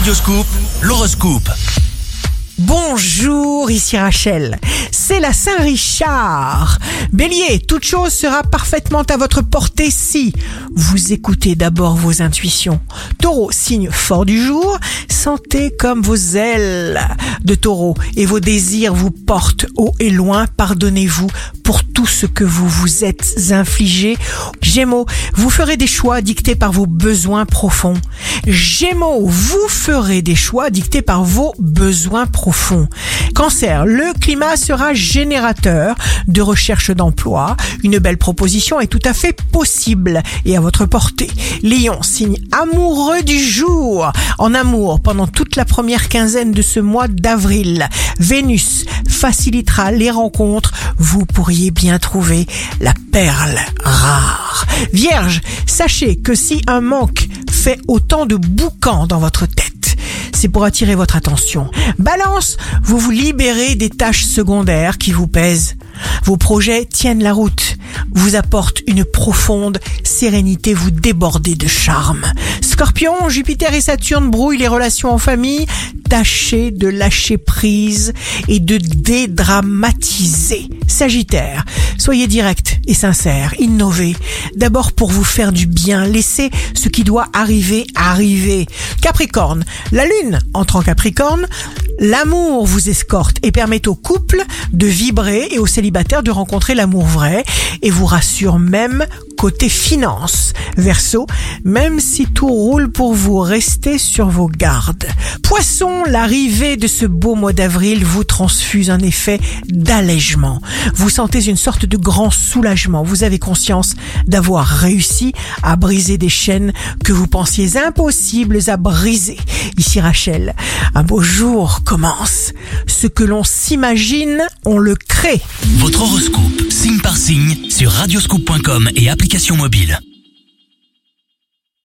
Radioscoop, l'horoscope. Bonjour, ici Rachel. C'est la Saint-Richard. Bélier, toute chose sera parfaitement à votre portée si vous écoutez d'abord vos intuitions. Taureau, signe fort du jour, sentez comme vos ailes de taureau et vos désirs vous portent haut et loin. Pardonnez-vous pour tout ce que vous vous êtes infligé. Gémeaux, vous ferez des choix dictés par vos besoins profonds. Gémeaux, vous ferez des choix dictés par vos besoins profonds. Cancer, le climat sera générateur de recherche d'emploi. Une belle proposition est tout à fait possible et à votre portée. Lion, signe amoureux du jour. En amour pendant toute la première quinzaine de ce mois d'avril. Vénus facilitera les rencontres. Vous pourriez bien trouver la perle rare. Vierge, sachez que si un manque fait autant de boucan dans votre tête, c'est pour attirer votre attention. Balance, vous vous libérez des tâches secondaires qui vous pèsent. Vos projets tiennent la route, vous apportent une profonde sérénité, vous débordez de charme. Scorpion, Jupiter et Saturne brouillent les relations en famille. Tâchez de lâcher prise et de dédramatiser. Sagittaire, soyez direct et sincère, innovez. D'abord pour vous faire du bien, laissez ce qui doit arriver arriver. Capricorne, la lune entre en Capricorne, l'amour vous escorte et permet au couple de vibrer et aux célibataires de rencontrer l'amour vrai et vous rassure même côté finance. Verso, même si tout roule pour vous, restez sur vos gardes. Poisson, l'arrivée de ce beau mois d'avril vous transfuse un effet d'allègement. Vous sentez une sorte de grand soulagement. Vous avez conscience d'avoir réussi à briser des chaînes que vous pensiez impossibles à briser. Ici Rachel, un beau jour commence. Ce que l'on s'imagine, on le crée. Votre horoscope, signe par signe, sur radioscoop.com et application mobile.